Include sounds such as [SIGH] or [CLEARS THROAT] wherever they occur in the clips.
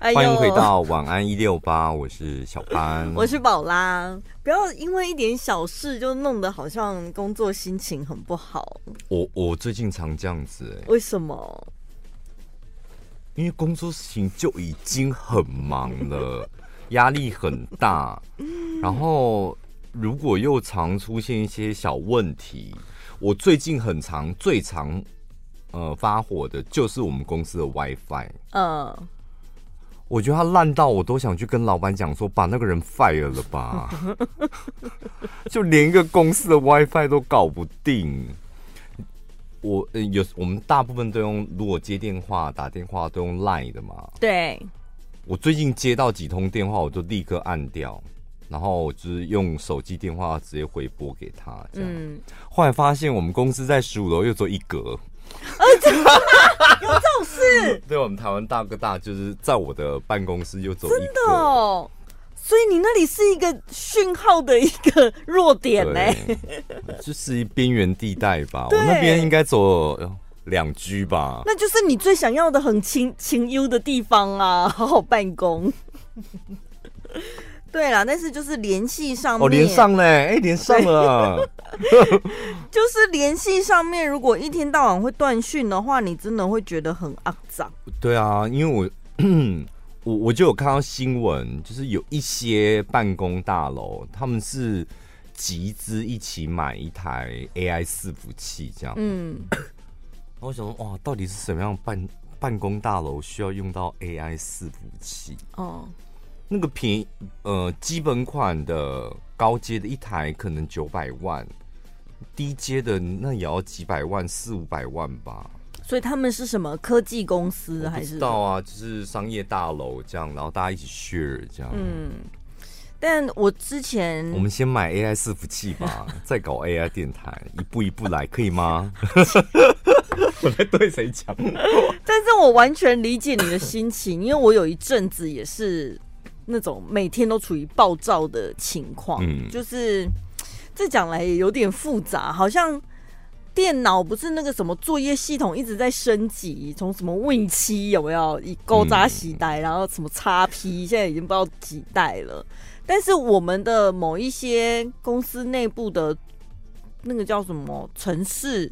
哎、欢迎回到晚安一六八，我是小潘，我是宝拉。不要因为一点小事就弄得好像工作心情很不好。我我最近常这样子、欸，为什么？因为工作事情就已经很忙了，[LAUGHS] 压力很大，然后如果又常出现一些小问题，我最近很常最常呃发火的就是我们公司的 WiFi，嗯。我觉得他烂到我都想去跟老板讲说，把那个人 fire 了吧，[LAUGHS] 就连一个公司的 WiFi 都搞不定。我有我们大部分都用，如果接电话、打电话都用 Line 的嘛。对。我最近接到几通电话，我就立刻按掉，然后就是用手机电话直接回拨给他。这样。嗯。后来发现我们公司在十五楼又做一格。有这种事？对，我们台湾大哥大就是在我的办公室又走一，真的哦。所以你那里是一个讯号的一个弱点呢，就是一边缘地带吧。我那边应该走两居吧。那就是你最想要的很清清幽的地方啊，好好办公。对啦，但是就是联系上面哦，连上嘞，哎、欸，连上了，[LAUGHS] 就是联系上面，如果一天到晚会断讯的话，你真的会觉得很肮脏。对啊，因为我 [CLEARS THROAT] 我我就有看到新闻，就是有一些办公大楼，他们是集资一起买一台 AI 伺服器，这样。嗯，[COUGHS] 我想说，哇，到底是什么样办办公大楼需要用到 AI 伺服器？哦。那个便宜，呃，基本款的高阶的一台可能九百万，低阶的那也要几百万，四五百万吧。所以他们是什么科技公司还是？不知道啊，就是商业大楼这样，然后大家一起 share 这样。嗯，但我之前我们先买 AI 伺服器吧，[LAUGHS] 再搞 AI 电台，一步一步来，可以吗？[LAUGHS] 我在对谁讲？[LAUGHS] 但是我完全理解你的心情，因为我有一阵子也是。那种每天都处于暴躁的情况，嗯，就是这讲来也有点复杂，好像电脑不是那个什么作业系统一直在升级，从什么 Win 七有没有以勾扎洗代，然后什么 XP，现在已经不知道几代了。但是我们的某一些公司内部的那个叫什么程式。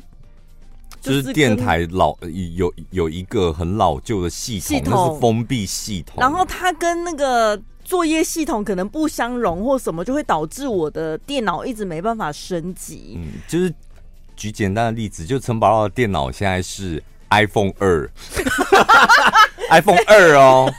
就是电台老有有一个很老旧的系统，系统，那是封闭系统。然后它跟那个作业系统可能不相容或什么，就会导致我的电脑一直没办法升级。嗯，就是举简单的例子，就陈宝宝的电脑现在是 iPhone 二，[LAUGHS] iPhone 二哦。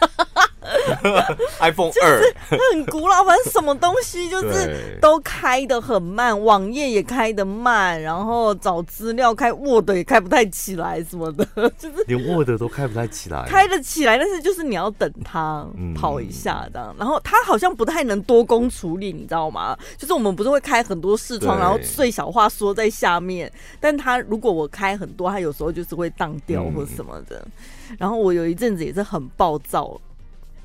[LAUGHS] iPhone 二很古老，反正什么东西 [LAUGHS] 就是都开的很慢，网页也开的慢，然后找资料开 Word 也开不太起来什么的，[LAUGHS] 就是连 Word 都开不太起来，开得起来，但是就是你要等它跑一下这样，然后它好像不太能多工处理，你知道吗？就是我们不是会开很多视窗，然后最小化缩在下面，但它如果我开很多，它有时候就是会荡掉或什么的。然后我有一阵子也是很暴躁。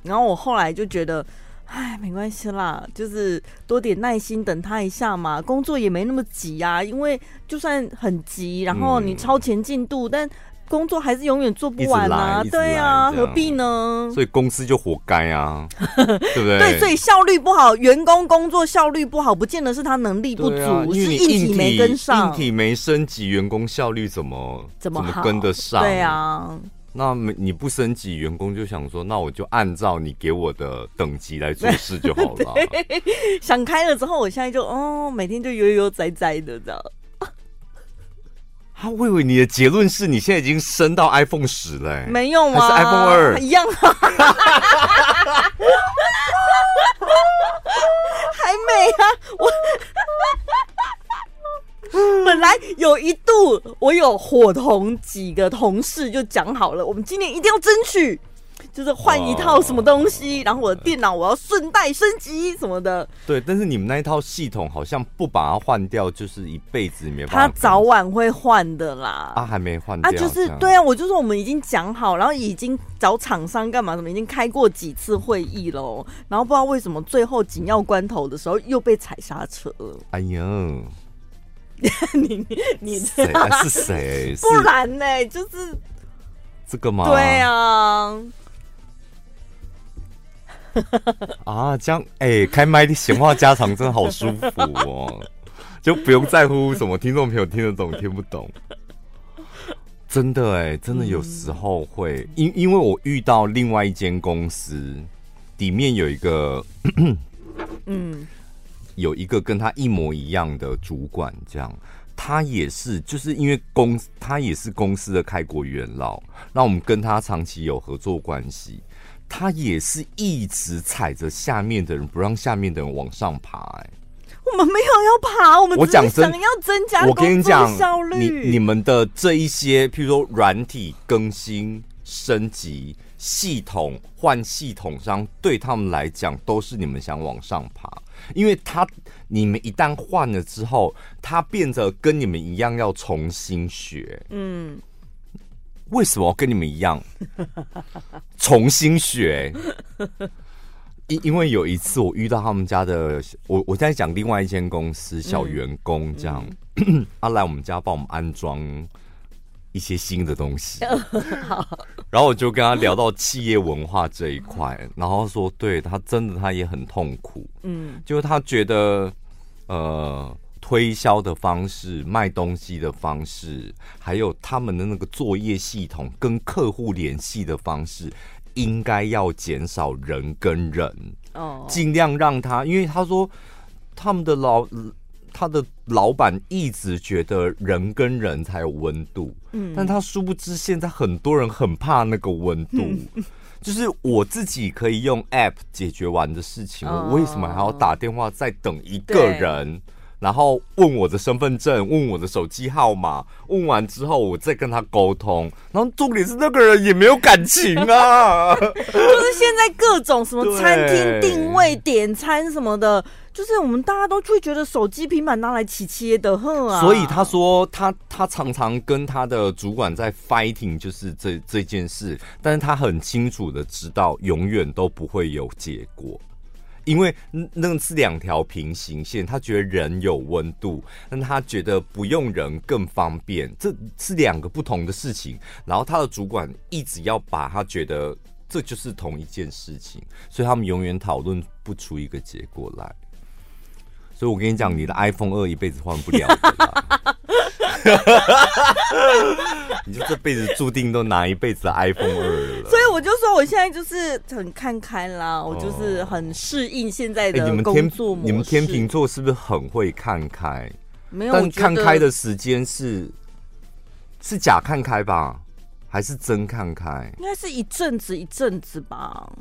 然后我后来就觉得，哎，没关系啦，就是多点耐心等他一下嘛。工作也没那么急啊，因为就算很急，然后你超前进度，嗯、但工作还是永远做不完啊。对啊，何必呢？所以公司就活该啊，对不对？对，所以效率不好，员工工作效率不好，不见得是他能力不足，啊、是硬体没跟上，硬体没升级，员工效率怎么，怎么跟得上？对啊。那你不升级，员工就想说，那我就按照你给我的等级来做事就好了。[LAUGHS] 想开了之后，我现在就哦，每天就悠悠哉哉的这样。啊，我以为你的结论是你现在已经升到 iPhone 十了。欸，没有吗？iPhone 二一样？[LAUGHS] 还没啊，我。[LAUGHS] 本来有一度，我有伙同几个同事就讲好了，我们今年一定要争取，就是换一套什么东西，然后我的电脑我要顺带升级什么的。对，但是你们那一套系统好像不把它换掉，就是一辈子没办法。他早晚会换的啦。啊，还没换掉。啊，就是对啊，我就说我们已经讲好，然后已经找厂商干嘛什么，已经开过几次会议喽，然后不知道为什么最后紧要关头的时候又被踩刹车。哎呀！[LAUGHS] 你你谁是谁？[LAUGHS] 不然呢？就是这个吗？对啊，[LAUGHS] 啊，这样哎、欸，开麦的闲话家常真的好舒服哦，就不用在乎什么听众朋友听得懂听不懂。真的哎、欸，真的有时候会，因、嗯、因为我遇到另外一间公司，里面有一个，嗯，[CLEARS THROAT] 有一个跟他一模一样的主管，这样，他也是，就是因为公，他也是公司的开国元老，那我们跟他长期有合作关系，他也是一直踩着下面的人，不让下面的人往上爬、欸，哎。我们没有要爬，我们只是想要增加工作效率。我跟你讲，你你们的这一些，譬如说软体更新、升级、系统换系统商，对他们来讲都是你们想往上爬。因为他你们一旦换了之后，他变得跟你们一样要重新学。嗯，为什么要跟你们一样重新学？因因为有一次我遇到他们家的，我我在讲另外一间公司小员工这样，他、嗯啊、[COUGHS] 来我们家帮我们安装一些新的东西，[LAUGHS] 然后我就跟他聊到企业文化这一块，然后说对他真的他也很痛苦，嗯，就是他觉得呃推销的方式、卖东西的方式，还有他们的那个作业系统跟客户联系的方式。应该要减少人跟人，哦，尽量让他，因为他说他们的老他的老板一直觉得人跟人才有温度，嗯，但他殊不知现在很多人很怕那个温度，嗯，[LAUGHS] 就是我自己可以用 App 解决完的事情，哦，我为什么还要打电话再等一个人？然后问我的身份证，问我的手机号码，问完之后我再跟他沟通。然后重点是那个人也没有感情啊，[LAUGHS] 就是现在各种什么餐厅定位、点餐什么的，就是我们大家都会觉得手机、平板拿来起切的很啊。所以他说他他常常跟他的主管在 fighting，就是这这件事，但是他很清楚的知道，永远都不会有结果。因为那是两条平行线，他觉得人有温度，但他觉得不用人更方便，这是两个不同的事情。然后他的主管一直要把他觉得这就是同一件事情，所以他们永远讨论不出一个结果来。所以我跟你讲，你的 iPhone 二一辈子换不了的。[LAUGHS] [LAUGHS] 你就这辈子注定都拿一辈子的 iPhone 二了，所以我就说我现在就是很看开啦，我就是很适应现在的工作模式。你们天秤座是不是很会看开？没有，但看开的时间是是假看开吧，还是真看开？应该是一阵子一阵子吧。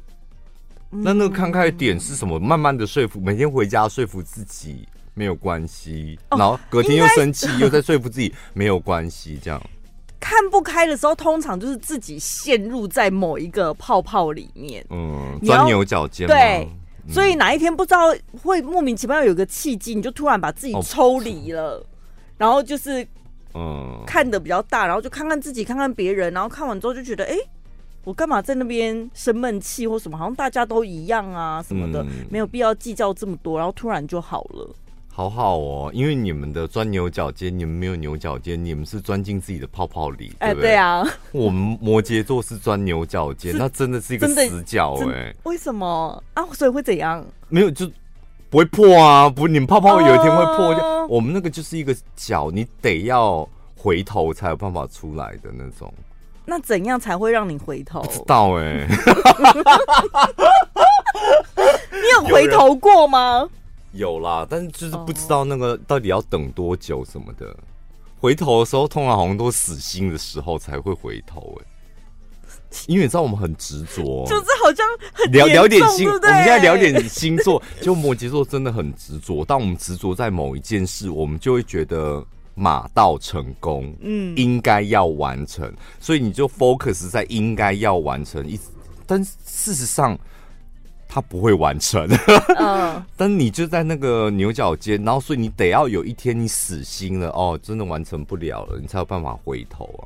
那那个看开的点是什么？慢慢的说服，每天回家说服自己。没有关系，然后隔天又生气，又在说服自己没有关系，这样看不开的时候，通常就是自己陷入在某一个泡泡里面，嗯，钻牛角尖。对，所以哪一天不知道会莫名其妙有个契机，你就突然把自己抽离了，然后就是嗯，看的比较大，然后就看看自己，看看别人，然后看完之后就觉得，哎，我干嘛在那边生闷气或什么？好像大家都一样啊，什么的，没有必要计较这么多，然后突然就好了。好好哦，因为你们的钻牛角尖，你们没有牛角尖，你们是钻进自己的泡泡里，对不对？欸、对啊，我们摩羯座是钻牛角尖，[LAUGHS] 那真的是一个死角哎。为什么啊？所以会怎样？没有，就不会破啊！不，你们泡泡有一天会破掉。哦、我们那个就是一个角，你得要回头才有办法出来的那种。那怎样才会让你回头？不知道哎、欸。[LAUGHS] 你有回头过吗？有啦，但是就是不知道那个到底要等多久什么的。Oh. 回头的时候，通常好像都死心的时候才会回头哎。因为你知道我们很执着，就是好像很聊聊点星，我们现在聊点星座，就摩羯座真的很执着。当我们执着在某一件事，我们就会觉得马到成功，嗯，应该要完成，所以你就 focus 在应该要完成一，但事实上。他不会完成，嗯，[LAUGHS] 但你就在那个牛角尖，然后所以你得要有一天你死心了，哦，真的完成不了了，你才有办法回头啊。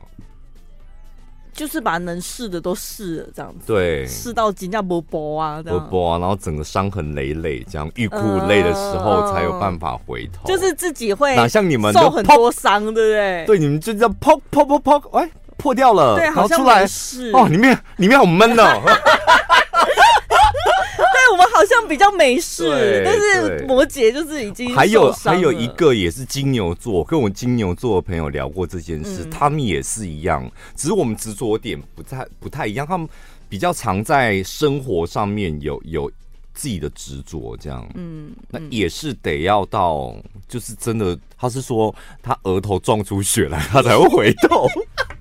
就是把能试的都试了，这样子，对，试到金价波波啊，波波啊，然后整个伤痕累累，这样欲哭无泪的时候才有办法回头。就是自己会哪像你们受很多伤，对不对？对，你们就这样砰砰砰砰，哎，破掉了，对，然后出来，哦，里面里面好闷哦。[LAUGHS] 比较没事，但是摩羯就是已经还有还有一个也是金牛座，跟我金牛座的朋友聊过这件事，嗯、他们也是一样，只是我们执着点不太不太一样，他们比较常在生活上面有有自己的执着，这样，嗯，那也是得要到，就是真的，他是说他额头撞出血来，他才会回头。[LAUGHS]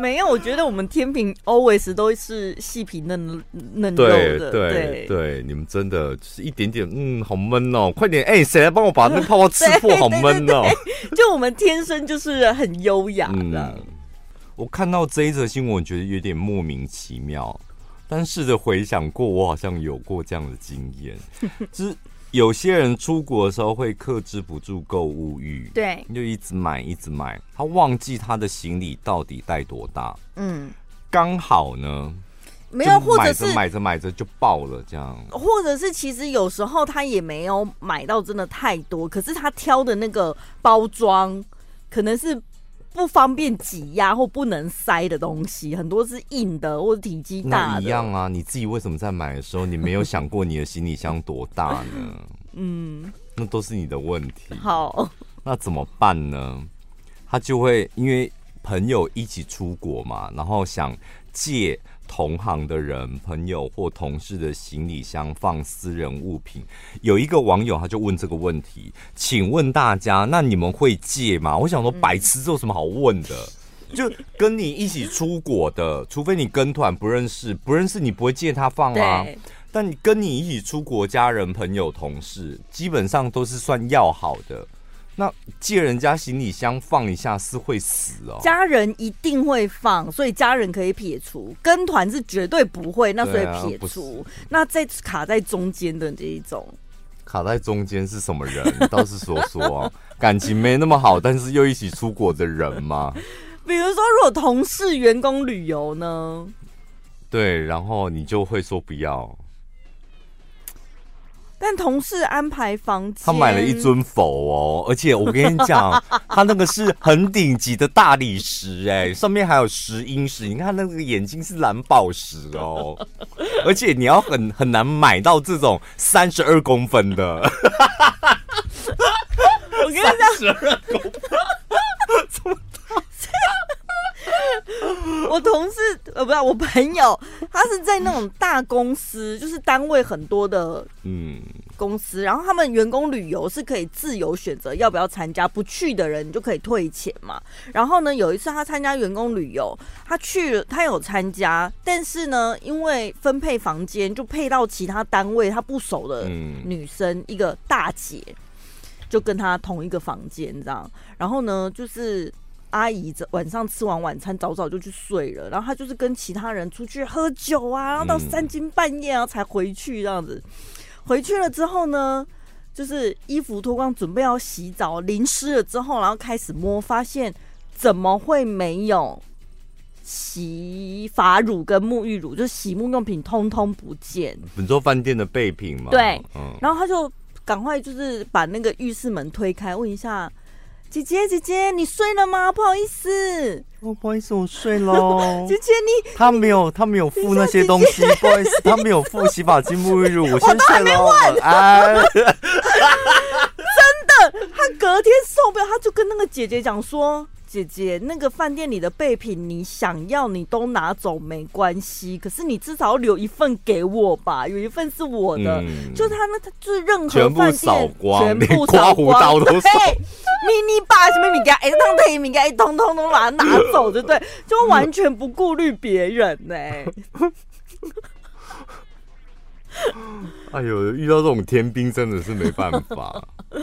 没有，我觉得我们天平 always 都是细皮嫩嫩肉的，对对对，你们真的就是一点点，嗯，好闷哦，快点，哎、欸，谁来帮我把那泡泡吃破？好闷哦，就我们天生就是很优雅的、嗯。我看到这一则新闻，我觉得有点莫名其妙，但试着回想过，我好像有过这样的经验，[LAUGHS] 就是。有些人出国的时候会克制不住购物欲，对，就一直买一直买，他忘记他的行李到底带多大。嗯，刚好呢，没有，或者是买着买着就爆了这样，或者是其实有时候他也没有买到真的太多，可是他挑的那个包装可能是。不方便挤压或不能塞的东西，很多是硬的或者体积大的。那一样啊，你自己为什么在买的时候，你没有想过你的行李箱多大呢？[LAUGHS] 嗯，那都是你的问题。好，那怎么办呢？他就会因为朋友一起出国嘛，然后想借。同行的人、朋友或同事的行李箱放私人物品，有一个网友他就问这个问题，请问大家，那你们会借吗？我想说，白痴，这有什么好问的？就跟你一起出国的，除非你跟团不认识，不认识你不会借他放啊。但你跟你一起出国，家人、朋友、同事，基本上都是算要好的。那借人家行李箱放一下是会死哦？家人一定会放，所以家人可以撇除，跟团是绝对不会，那所以撇除。啊、那在卡在中间的这一种，卡在中间是什么人？倒是说说啊，感情没那么好，但是又一起出国的人吗？[LAUGHS] 比如说，如果同事、员工旅游呢？对，然后你就会说不要。但同事安排房间，他买了一尊佛哦，而且我跟你讲，[LAUGHS] 他那个是很顶级的大理石，哎，上面还有石英石，你看那个眼睛是蓝宝石哦，而且你要很很难买到这种三十二公分的，我跟你讲，十二公分，[LAUGHS] 这么大。[LAUGHS] 我同事呃，不是我朋友，他是在那种大公司，就是单位很多的嗯公司，然后他们员工旅游是可以自由选择要不要参加，不去的人你就可以退钱嘛。然后呢，有一次他参加员工旅游，他去了，他有参加，但是呢，因为分配房间就配到其他单位他不熟的女生，一个大姐就跟他同一个房间这样，然后呢，就是。阿姨这晚上吃完晚餐，早早就去睡了。然后她就是跟其他人出去喝酒啊，然后到三更半夜啊才回去这样子。回去了之后呢，就是衣服脱光，准备要洗澡，淋湿了之后，然后开始摸，发现怎么会没有洗发乳跟沐浴乳，就是洗沐用品通通不见。本座饭店的备品嘛。对，嗯。然后他就赶快就是把那个浴室门推开，问一下。姐姐，姐姐，你睡了吗？不好意思，哦，不好意思，我睡了。[LAUGHS] 姐姐，你他没有，他没有付那些东西，姐姐不好意思，他没有付洗发精、沐浴乳，我先睡了。晚安。[LAUGHS] 真的，他隔天受不了，他就跟那个姐姐讲说。姐姐，那个饭店里的备品，你想要你都拿走没关系，可是你至少要留一份给我吧，有一份是我的。嗯、就他那，他就是任何饭店扫光，全部刮胡刀都扫。迷你把什么米给哎，当地米给哎，通通都把它拿走，对不对？就完全不顾虑别人呢、欸。[LAUGHS] 哎呦，遇到这种天兵真的是没办法。[LAUGHS]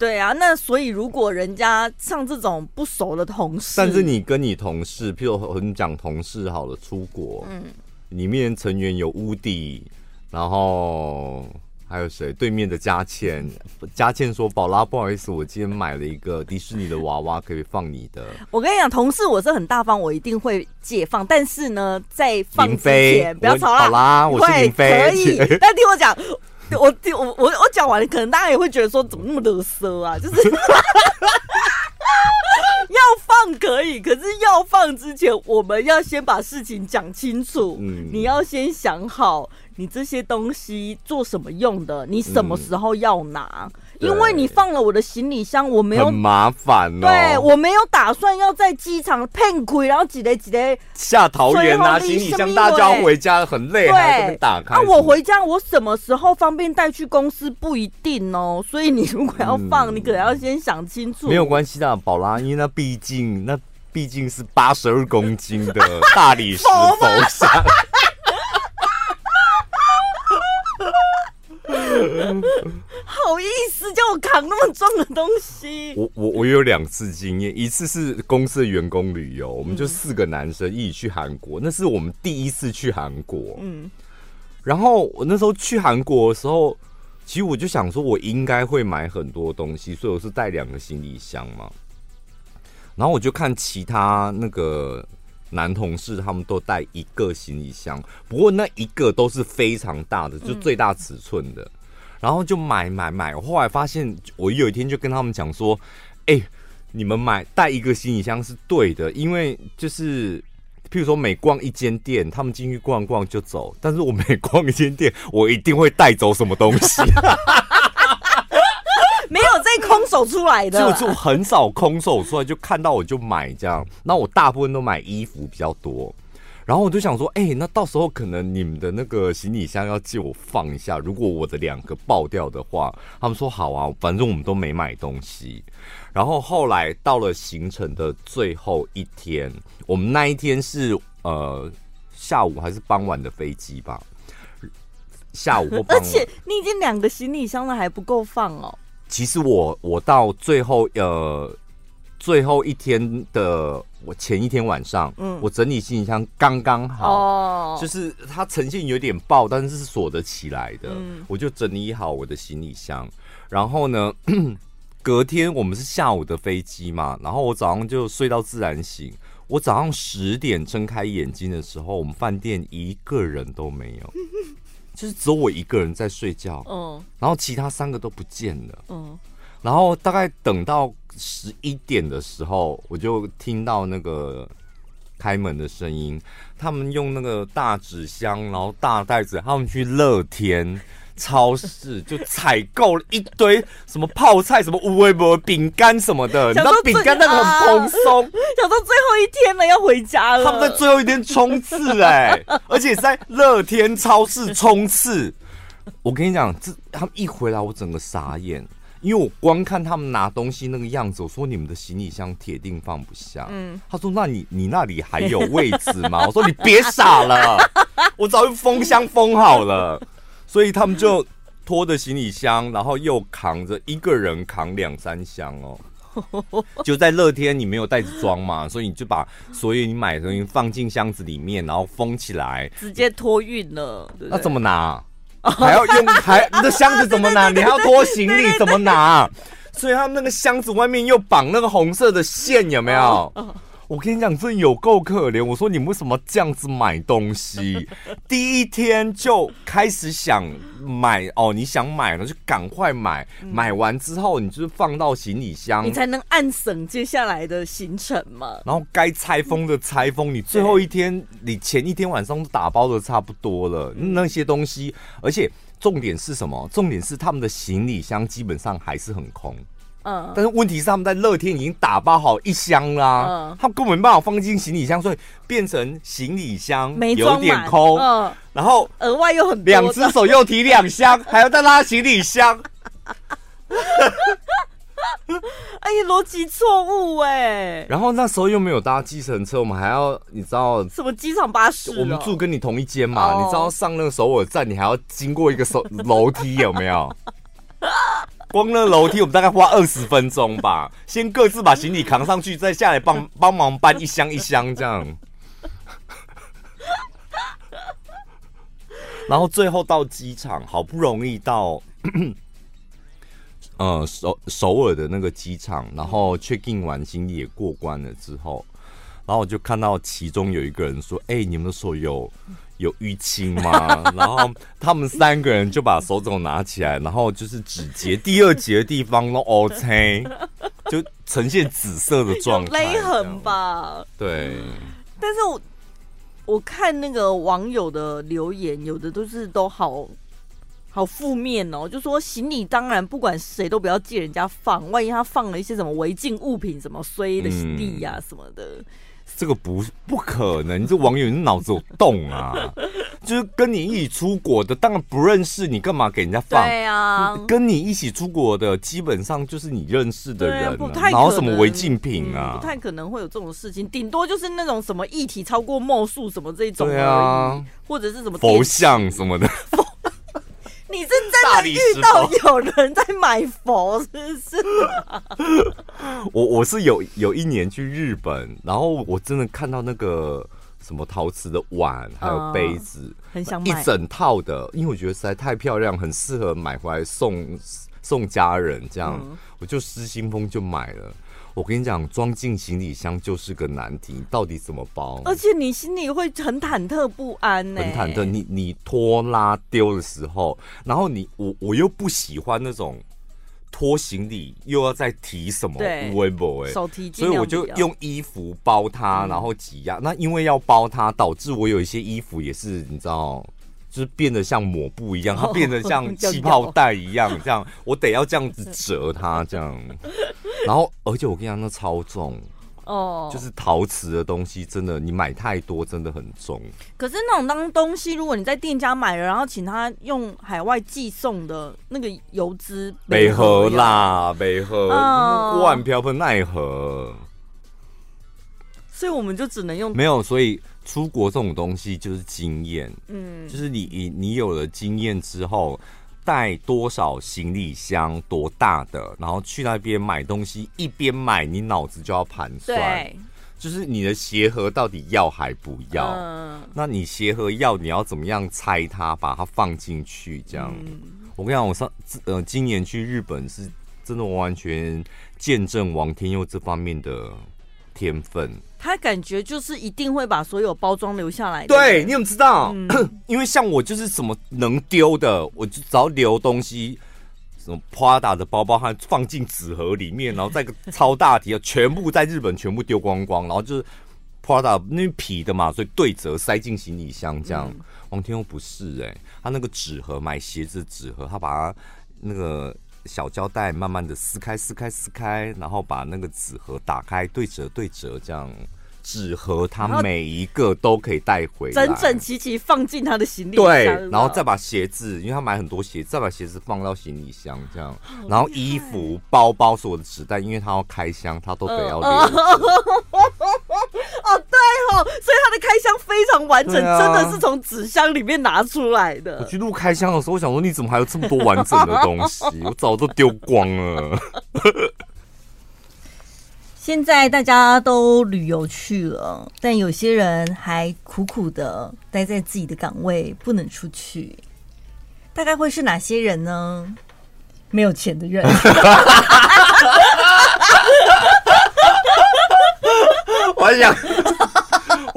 对啊，那所以如果人家像这种不熟的同事，但是你跟你同事，譬如我们讲同事好了，出国，嗯，里面成员有乌迪，然后还有谁？对面的佳倩，佳倩说：“宝拉，不好意思，我今天买了一个迪士尼的娃娃，可以放你的。”我跟你讲，同事我是很大方，我一定会解放，但是呢，在放之前不要吵啦。好啦，我是林飞，可以，但听我讲。我我我我讲完了，可能大家也会觉得说，怎么那么勒色啊？就是 [LAUGHS] 要放可以，可是要放之前，我们要先把事情讲清楚。嗯，你要先想好，你这些东西做什么用的？你什么时候要拿？嗯因为你放了我的行李箱，我没有很麻烦哦。对，我没有打算要在机场骗亏，然后挤来挤来下桃园拿行李箱，大家回家很累，对还要打开。啊，我回家我什么时候方便带去公司不一定哦，所以你如果要放，嗯、你可能要先想清楚。没有关系的，宝拉，因为那毕竟那毕竟是八十二公斤的 [LAUGHS] 大理石佛像。[LAUGHS] 好意思叫我扛那么重的东西？我我我有两次经验，一次是公司的员工旅游，我们就四个男生一起去韩国，那是我们第一次去韩国。嗯，然后我那时候去韩国的时候，其实我就想说，我应该会买很多东西，所以我是带两个行李箱嘛。然后我就看其他那个男同事，他们都带一个行李箱，不过那一个都是非常大的，就最大尺寸的。然后就买买买，我后来发现，我有一天就跟他们讲说：“哎、欸，你们买带一个行李箱是对的，因为就是，譬如说每逛一间店，他们进去逛逛就走，但是我每逛一间店，我一定会带走什么东西，[LAUGHS] 没有再空手出来的，就 [LAUGHS] 就很少空手出来，就看到我就买这样。那我大部分都买衣服比较多。”然后我就想说，哎、欸，那到时候可能你们的那个行李箱要借我放一下。如果我的两个爆掉的话，他们说好啊，反正我们都没买东西。然后后来到了行程的最后一天，我们那一天是呃下午还是傍晚的飞机吧？下午或傍晚。[LAUGHS] 而且你已经两个行李箱了，还不够放哦。其实我我到最后呃。最后一天的我前一天晚上，嗯，我整理行李箱刚刚好，哦，就是它呈现有点爆，但是是锁得起来的，嗯，我就整理好我的行李箱。然后呢，[CLEARS THROAT] 隔天我们是下午的飞机嘛，然后我早上就睡到自然醒。我早上十点睁开眼睛的时候，我们饭店一个人都没有，[LAUGHS] 就是只有我一个人在睡觉，嗯，然后其他三个都不见了，嗯，然后大概等到。十一点的时候，我就听到那个开门的声音。他们用那个大纸箱，然后大袋子，他们去乐天超市就采购了一堆什么泡菜、什么乌龟博饼干什么的。你知道饼干那个很蓬松，[LAUGHS] 想到最后一天了，要回家了。他们在最后一天冲刺哎，而且在乐天超市冲刺。我跟你讲，这他们一回来，我整个傻眼。因为我光看他们拿东西那个样子，我说你们的行李箱铁定放不下。嗯，他说那你你那里还有位置吗？[LAUGHS] 我说你别傻了，我早就封箱封好了。所以他们就拖着行李箱，然后又扛着一个人扛两三箱哦。[LAUGHS] 就在乐天，你没有袋子装嘛，所以你就把所有你买的东西放进箱子里面，然后封起来，直接托运了。那怎么拿？[LAUGHS] 还要用还你的箱子怎么拿？你还要拖行李怎么拿？所以他们那个箱子外面又绑那个红色的线，有没有？我跟你讲，这有够可怜。我说你们为什么这样子买东西？[LAUGHS] 第一天就开始想买哦，你想买了就赶快买，买完之后你就是放到行李箱，你才能按省接下来的行程嘛。然后该拆封的拆封，你最后一天，你前一天晚上都打包的差不多了，那些东西，而且重点是什么？重点是他们的行李箱基本上还是很空。嗯，但是问题是他们在乐天已经打包好一箱啦，嗯，他们根本没办法放进行李箱，所以变成行李箱有点空，嗯，然后额外又很两只手又提两箱，还要再拉行李箱，[LAUGHS] 哎呀，逻辑错误哎！然后那时候又没有搭计程车，我们还要你知道什么机场巴士？我们住跟你同一间嘛，哦，你知道上那个首尔站，你还要经过一个手楼梯，有没有？[LAUGHS] 光那楼梯，我们大概花二十分钟吧。[LAUGHS] 先各自把行李扛上去，再下来帮 [LAUGHS] 帮忙搬一箱一箱这样。[LAUGHS] 然后最后到机场，好不容易到，[CLEARS THROAT] 呃首首尔的那个机场，然后 check in 完行李也过关了之后，然后我就看到其中有一个人说：“哎、欸，你们的手有。”有淤青吗？[LAUGHS] 然后他们三个人就把手肘拿起来，然后就是指节第二节的地方都 OK，就呈现紫色的状态，勒痕吧？对。但是我我看那个网友的留言，有的都是都好好负面哦，就说行李当然不管谁都不要借人家放，万一他放了一些什么违禁物品，什么衰的地呀、啊、什么的。嗯这个不不可能，你这网友你脑子有洞啊！[LAUGHS] 就是跟你一起出国的，当然不认识你，干嘛给人家放？对啊，跟你一起出国的，基本上就是你认识的人、啊，不太然后什么违禁品啊、嗯，不太可能会有这种事情，顶多就是那种什么液体超过墨数什么这种而已，对啊，或者是什么佛像什么的。[LAUGHS] 遇到有人在买佛，是不是？[LAUGHS] 我我是有有一年去日本，然后我真的看到那个什么陶瓷的碗，还有杯子，嗯、很想买一整套的，因为我觉得实在太漂亮，很适合买回来送送家人，这样、嗯、我就失心疯就买了。我跟你讲，装进行李箱就是个难题，到底怎么包？而且你心里会很忐忑不安呢、欸。很忐忑，你你拖拉丢的时候，然后你我我又不喜欢那种拖行李又要再提什么，微博哎，手提，所以我就用衣服包它，然后挤压。嗯、那因为要包它，导致我有一些衣服也是你知道。就是变得像抹布一样，它变得像 [LAUGHS] 气泡袋一样，这样我得要这样子折它，这样。[LAUGHS] 然后，而且我跟你讲，那超重哦，就是陶瓷的东西，真的你买太多，真的很重。可是那种当东西，如果你在店家买了，然后请他用海外寄送的那个油脂，北河啦，没合，万瓢盆奈何。所以我们就只能用没有，所以。出国这种东西就是经验，嗯，就是你你你有了经验之后，带多少行李箱多大的，然后去那边买东西，一边买你脑子就要盘算，对，就是你的鞋盒到底要还不要？嗯，那你鞋盒要，你要怎么样拆它，把它放进去？这样，嗯，我跟你讲，我上呃今年去日本是真的完完全见证王天佑这方面的天分。他感觉就是一定会把所有包装留下来的。对，你怎么知道？嗯、[CLEARS THROAT] 因为像我就是什么能丢的，我就只要留东西，什么 Prada 的包包，还放进纸盒里面，然后再个超大题，全部在日本全部丢光光，然后就是 Prada 那皮的嘛，所以对折塞进行李箱这样。嗯、王天佑不是哎、欸，他那个纸盒买鞋子纸盒，他把它那个小胶带慢慢的撕开撕开撕开，然后把那个纸盒打开对折对折这样。纸盒，它每一个都可以带回来，整整齐齐放进他的行李箱。对，然后再把鞋子，因为他买很多鞋子，再把鞋子放到行李箱这样。然后衣服、包包所有的纸袋，因为他要开箱，他都得要留。哦，对哦，所以他的开箱非常完整，啊、真的是从纸箱里面拿出来的。我去录开箱的时候，我想说，你怎么还有这么多完整的东西？我早都丢光了。[LAUGHS] 现在大家都旅游去了，但有些人还苦苦的待在自己的岗位，不能出去。大概会是哪些人呢？没有钱的人。[LAUGHS] 我还想，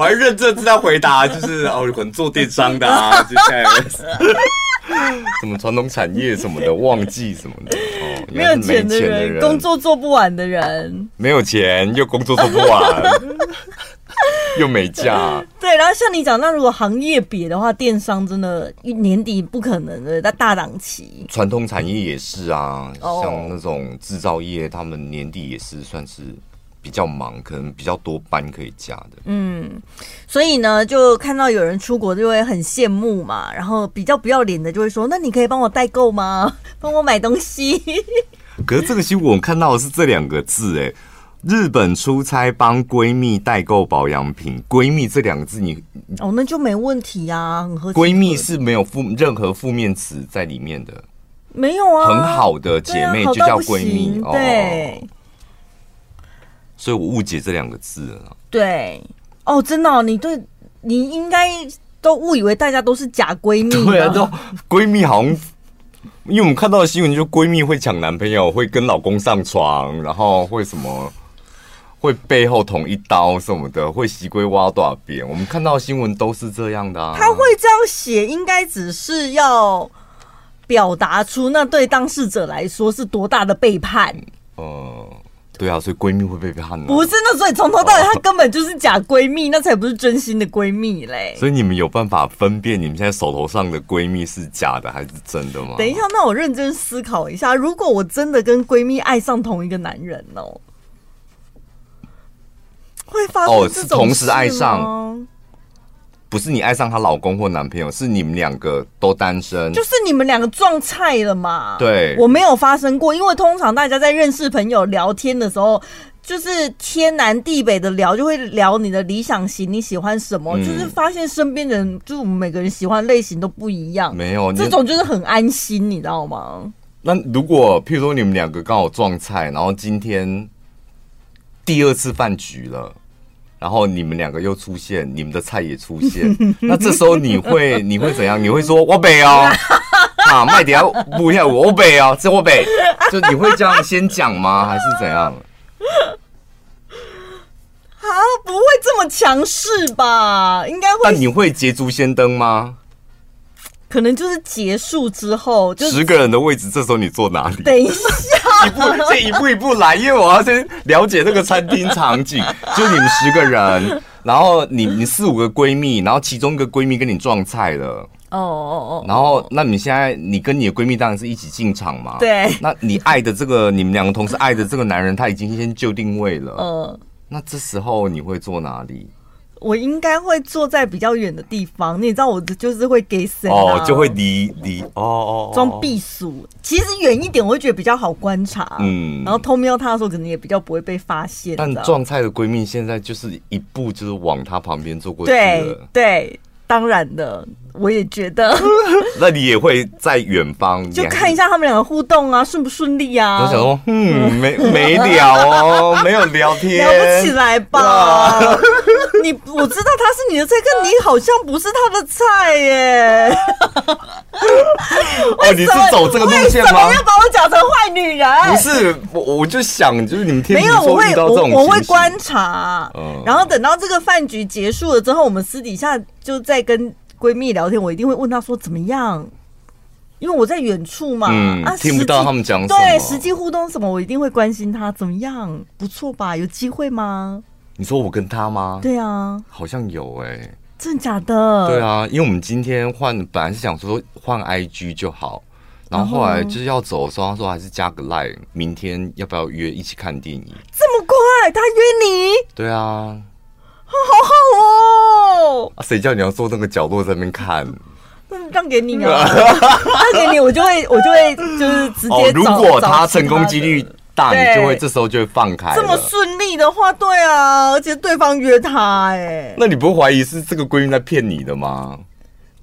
我还认真在回答，[LAUGHS] 就是哦，可能做电商的啊，[LAUGHS] 什么传统产业什么的，旺季什么的。哦 [LAUGHS] 没有钱的人，工作做不完的人，没有钱又工作做不完，又没假。对，然后像你讲，那如果行业别的话，电商真的年底不可能的，那大档期。传统产业也是啊，像那种制造业，他们年底也是算是。比较忙，可能比较多班可以加的。嗯，所以呢，就看到有人出国就会很羡慕嘛，然后比较不要脸的就会说：“那你可以帮我代购吗？[LAUGHS] 帮我买东西。[LAUGHS] ”可是这个新闻我看到的是这两个字，哎，日本出差帮闺蜜代购保养品，闺蜜这两个字你哦，那就没问题啊，很合。闺蜜是没有负任何负面词在里面的，没有啊，很好的姐妹就叫闺蜜，对。哦所以我误解这两个字了。对，哦，真的、哦，你对，你应该都误以为大家都是假闺蜜。对啊，都闺蜜好像，因为我们看到的新闻，就闺蜜会抢男朋友，会跟老公上床，然后会什么，会背后捅一刀什么的，会西龟挖多少遍。我们看到的新闻都是这样的啊。他会这样写，应该只是要表达出那对当事者来说是多大的背叛。嗯。对啊，所以闺蜜会背叛呢？不是，那所以从头到尾她根本就是假闺蜜，那才不是真心的闺蜜嘞。所以你们有办法分辨你们现在手头上的闺蜜是假的还是真的吗？等一下，那我认真思考一下，如果我真的跟闺蜜爱上同一个男人哦，会发生这种事吗？哦，是同时爱上。不是你爱上她老公或男朋友，是你们两个都单身，就是你们两个撞菜了嘛？对，我没有发生过，因为通常大家在认识朋友聊天的时候，就是天南地北的聊，就会聊你的理想型，你喜欢什么，嗯、就是发现身边人，就是我们每个人喜欢类型都不一样，没有这种就是很安心，你知道吗？那如果譬如说你们两个刚好撞菜，然后今天第二次饭局了。然后你们两个又出现，你们的菜也出现，[LAUGHS] 那这时候你会你会怎样？你会说我北哦，[LAUGHS] 啊麦迪亚不一下，我北哦，这我北，就你会这样先讲吗？[LAUGHS] 还是怎样？啊，不会这么强势吧？应该会。但你会捷足先登吗？可能就是结束之后，就十个人的位置，这时候你坐哪里？等一下，[LAUGHS] 一步先一步一步来，因为我要先了解那个餐厅场景。[LAUGHS] 就你们十个人，然后你你四五个闺蜜，然后其中一个闺蜜跟你撞菜了。哦哦哦。然后，那你现在你跟你的闺蜜当然是一起进场嘛？对。那你爱的这个，你们两个同时爱的这个男人，他已经先就定位了。嗯。那这时候你会坐哪里？我应该会坐在比较远的地方，你知道，我就是会给谁哦，就会离离哦哦，装避暑。其实远一点，我会觉得比较好观察。嗯，然后偷瞄他的时候，可能也比较不会被发现。但撞菜的闺蜜现在就是一步就是往他旁边坐过去了。对对。当然的，我也觉得。[LAUGHS] 那你也会在远方，就看一下他们两个互动啊，顺不顺利啊？我想说，嗯，没没聊哦，没有聊天，聊不起来吧？[LAUGHS] 你我知道他是你的菜，可你好像不是他的菜耶。[LAUGHS] 哦，你是走这个路线吗？要把我讲成坏女人？不是，我我就想，就是你们天没有，我会我我会观察，然后等到这个饭局结束了之后，我们私底下。就再跟闺蜜聊天，我一定会问她说怎么样，因为我在远处嘛，嗯、啊，听不到他们讲什么。对，实际互动什么，我一定会关心她怎么样，不错吧？有机会吗？你说我跟她吗？对啊，好像有哎、欸，真的假的？对啊，因为我们今天换，本来是想说换 IG 就好，然后后来就是要走的时候，他说还是加个 Line，明天要不要约一起看电影？这么快，他约你？对啊。好好哦！谁叫你要坐那个角落在那边看？让给你啊！[LAUGHS] 让给你，我就会，我就会，就是直接。如果他成功几率大，你就会这时候就会放开。这么顺利的话，对啊，而且对方约他，哎，那你不会怀疑是这个闺蜜在骗你的吗？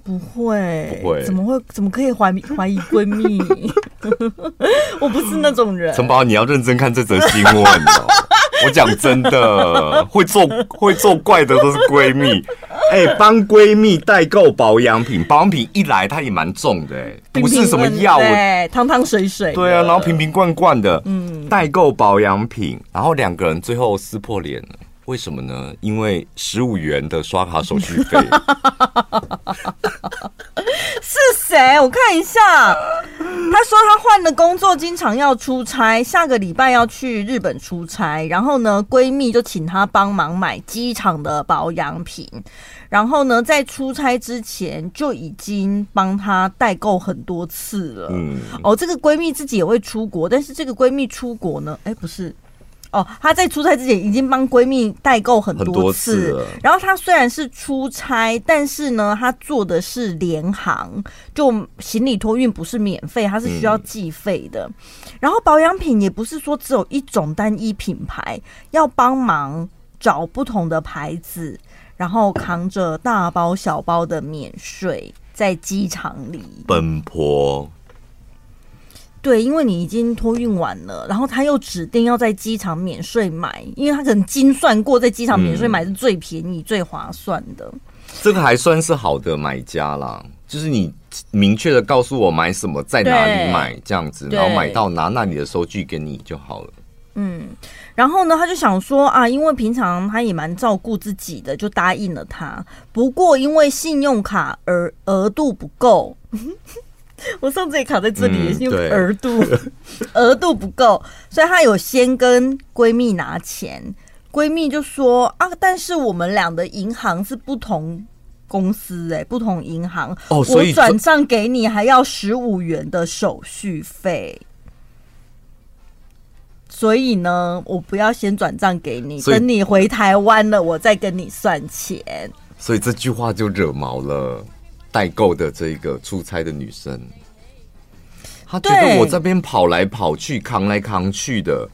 不会，不会，怎么会？怎么可以怀怀疑闺蜜？[LAUGHS] 我不是那种人。陈宝，你要认真看这则新闻哦。我讲真的，[LAUGHS] 会做会做怪的都是闺蜜。哎、欸，帮闺蜜代购保养品，保养品一来它也蛮重的、欸，不是什么药，对，汤汤水水。对啊，然后瓶瓶罐罐的，嗯，代购保养品，然后两个人最后撕破脸了。为什么呢？因为十五元的刷卡手续费。[LAUGHS] 是谁？我看一下。他说他换了工作，经常要出差，下个礼拜要去日本出差。然后呢，闺蜜就请他帮忙买机场的保养品。然后呢，在出差之前就已经帮他代购很多次了。嗯。哦，这个闺蜜自己也会出国，但是这个闺蜜出国呢？哎，不是。哦，她在出差之前已经帮闺蜜代购很多次，多次然后她虽然是出差，但是呢，她坐的是联航，就行李托运不是免费，她是需要计费的。嗯、然后保养品也不是说只有一种单一品牌，要帮忙找不同的牌子，然后扛着大包小包的免税在机场里奔波。对，因为你已经托运完了，然后他又指定要在机场免税买，因为他可能精算过，在机场免税买是最便宜、嗯、最划算的。这个还算是好的买家啦，就是你明确的告诉我买什么，在哪里买这样子，然后买到拿那里的收据给你就好了。嗯，然后呢，他就想说啊，因为平常他也蛮照顾自己的，就答应了他。不过因为信用卡额额度不够。[LAUGHS] 我上次也卡在这里，嗯、因为额度 [LAUGHS] 额度不够，所以她有先跟闺蜜拿钱，闺蜜就说啊，但是我们俩的银行是不同公司哎、欸，不同银行哦，所以我转账给你还要十五元的手续费，所以呢，我不要先转账给你，等你回台湾了，我再跟你算钱。所以这句话就惹毛了。代购的这个出差的女生，她觉得我这边跑来跑去，扛来扛去的，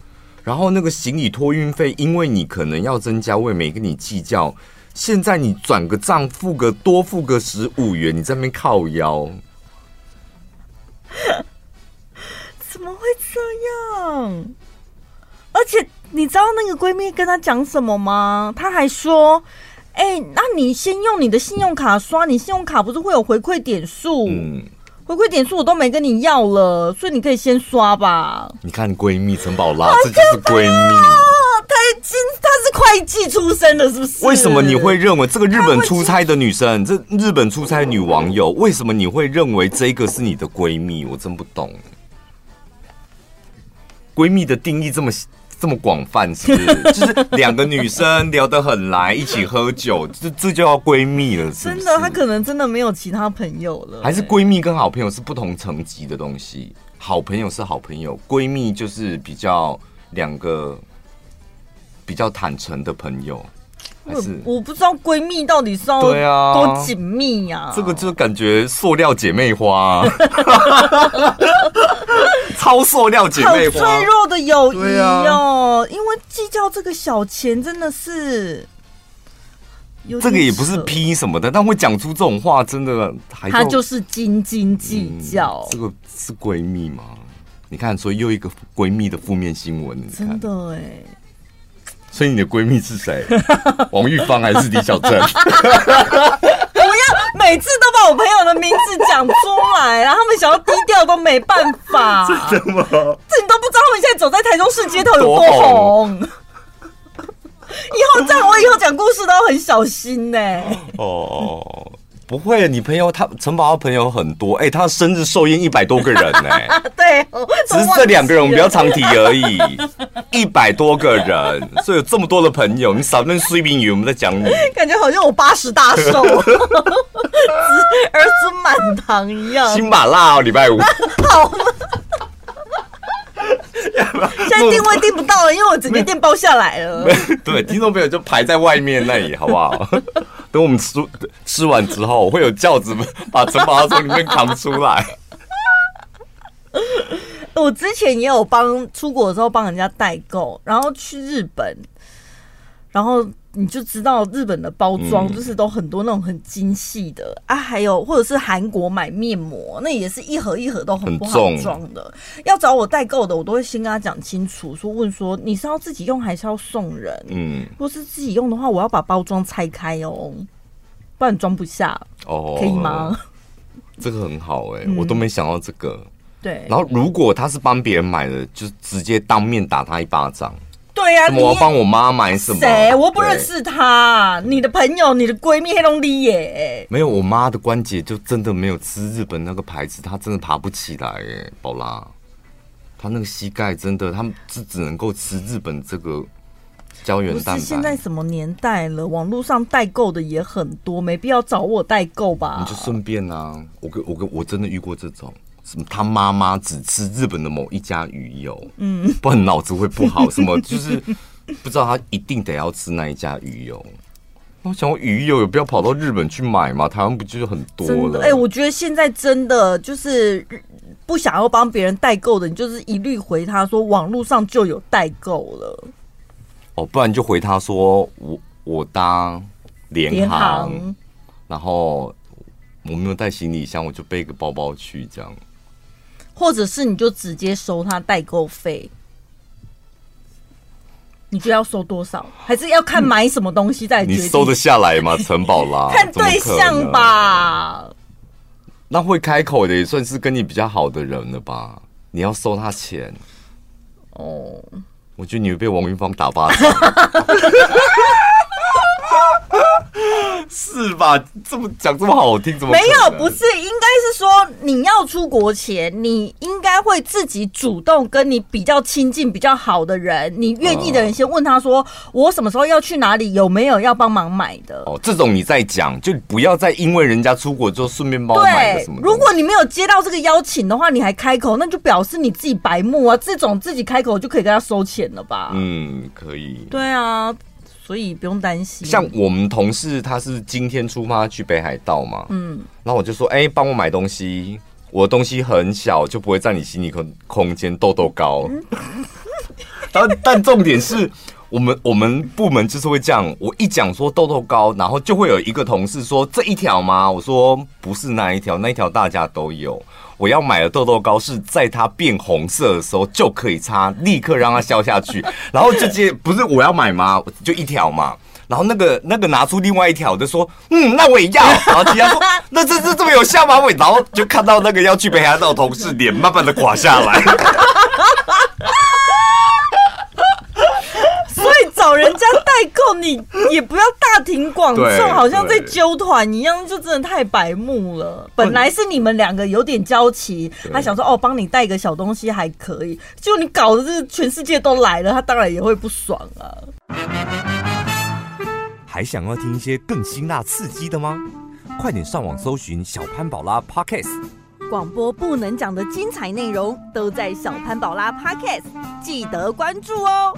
然后那个行李托运费，因为你可能要增加，我也没跟你计较。现在你转个账，付个多付个十五元，你在那边靠腰，怎么会这样？而且你知道那个闺蜜跟她讲什么吗？她还说。哎、欸，那你先用你的信用卡刷，你信用卡不是会有回馈点数？嗯，回馈点数我都没跟你要了，所以你可以先刷吧。你看闺蜜陈宝拉，这就是闺蜜。她今她是会计出身的，是不是？为什么你会认为这个日本出差的女生，这日本出差的女网友，为什么你会认为这个是你的闺蜜？我真不懂。闺蜜的定义这么这么广泛是不是？[LAUGHS] 就是两个女生聊得很来，一起喝酒，这这就要闺蜜了是不是？真的，她可能真的没有其他朋友了。还是闺蜜跟好朋友是不同层级的东西？好朋友是好朋友，闺蜜就是比较两个比较坦诚的朋友。还是我不知道闺蜜到底是要对啊多紧密呀？这个就感觉塑料姐妹花。[LAUGHS] 超塑料姐妹花，好脆弱的友谊哦！因为计较这个小钱真的是，这个也不是批什么的，但会讲出这种话，真的还她就是斤斤计较。这个是闺蜜吗？你看，所以又一个闺蜜的负面新闻，真的哎。所以你的闺蜜是谁？[LAUGHS] 王玉芳还是李小正？每次都把我朋友的名字讲出来，然后他们想要低调都没办法。真的吗？这你都不知道他们现在走在台中市街头有多红。多红以后这样，我以后讲故事都要很小心呢、欸。哦。不会，你朋友他陈宝他朋友很多，哎、欸，他生日寿宴一百多个人 [LAUGHS] 呢、欸。对，只是这两个人我们比较常提而已，[LAUGHS] 一百多个人，所以有这么多的朋友，你少那水平语，我们在讲你，感觉好像我八十大寿，儿子满堂一样。新马辣哦，礼拜五。[LAUGHS] 好吗？现在定位定不到了，因为我整间店包下来了。对，听众朋友就排在外面那里，好不好？等我们吃吃完之后，会有轿子 [LAUGHS] 把城堡从里面扛出来。[LAUGHS] 我之前也有帮出国的时候帮人家代购，然后去日本，然后。你就知道日本的包装就是都很多那种很精细的、嗯、啊，还有或者是韩国买面膜，那也是一盒一盒都很不好装的。要找我代购的，我都会先跟他讲清楚，说问说你是要自己用还是要送人？嗯，如果是自己用的话，我要把包装拆开哦，不然装不下哦，可以吗？这个很好哎、欸，我都没想到这个。嗯、对，然后如果他是帮别人买的，就直接当面打他一巴掌。对呀、啊，我要帮我妈买什么？谁？我不认识她。你的朋友，你的闺蜜黑龙丽耶？没有，我妈的关节就真的没有吃日本那个牌子，她真的爬不起来耶。宝拉，她那个膝盖真的，她是只能够吃日本这个胶原蛋白。现在什么年代了？网络上代购的也很多，没必要找我代购吧？你就顺便啊，我跟我跟我真的遇过这种。什么？他妈妈只吃日本的某一家鱼油，嗯，不然脑子会不好。什么？就是 [LAUGHS] 不知道他一定得要吃那一家鱼油。我想，我鱼油有必要跑到日本去买吗？台湾不就是很多了？哎、欸，我觉得现在真的就是不想要帮别人代购的，你就是一律回他说网络上就有代购了。哦，不然就回他说我我搭联航，航然后我没有带行李箱，我就背个包包去这样。或者是你就直接收他代购费，你觉得要收多少？还是要看买什么东西再决定？你收得下来吗？陈宝拉，看对象吧。那会开口的也算是跟你比较好的人了吧？你要收他钱哦。我觉得你会被王云芳打巴掌。[LAUGHS] [LAUGHS] 是吧？这么讲这么好听，怎么没有？不是，应该是说你要出国前，你应该会自己主动跟你比较亲近、比较好的人，你愿意的人，先问他说：“我什么时候要去哪里？有没有要帮忙买的？”哦，这种你再讲，就不要再因为人家出国就顺便帮我买个什么。如果你没有接到这个邀请的话，你还开口，那就表示你自己白目啊！这种自己开口就可以跟他收钱了吧？嗯，可以。对啊。所以不用担心。像我们同事，他是今天出发去北海道嘛，嗯，然后我就说，哎、欸，帮我买东西，我的东西很小，就不会占你行李空空间，豆豆高。但但重点是我们我们部门就是会这样，我一讲说痘痘膏，然后就会有一个同事说这一条吗？我说不是那一条，那一条大家都有。我要买的痘痘膏是在它变红色的时候就可以擦，立刻让它消下去。[LAUGHS] 然后这些不是我要买吗？就一条嘛。然后那个那个拿出另外一条，就说嗯，那我也要。然后其他说 [LAUGHS] 那这这这么有效吗？我然后就看到那个要去北海道的同事脸慢慢的垮下来。[LAUGHS] 找人家代购，你也不要大庭广众，好像在揪团一样，就真的太白目了。本来是你们两个有点交情，他想说哦，帮你带个小东西还可以，就你搞的是全世界都来了，他当然也会不爽啊。还想要听一些更辛辣刺激的吗？快点上网搜寻小潘宝拉 Podcast，广播不能讲的精彩内容都在小潘宝拉 Podcast，记得关注哦。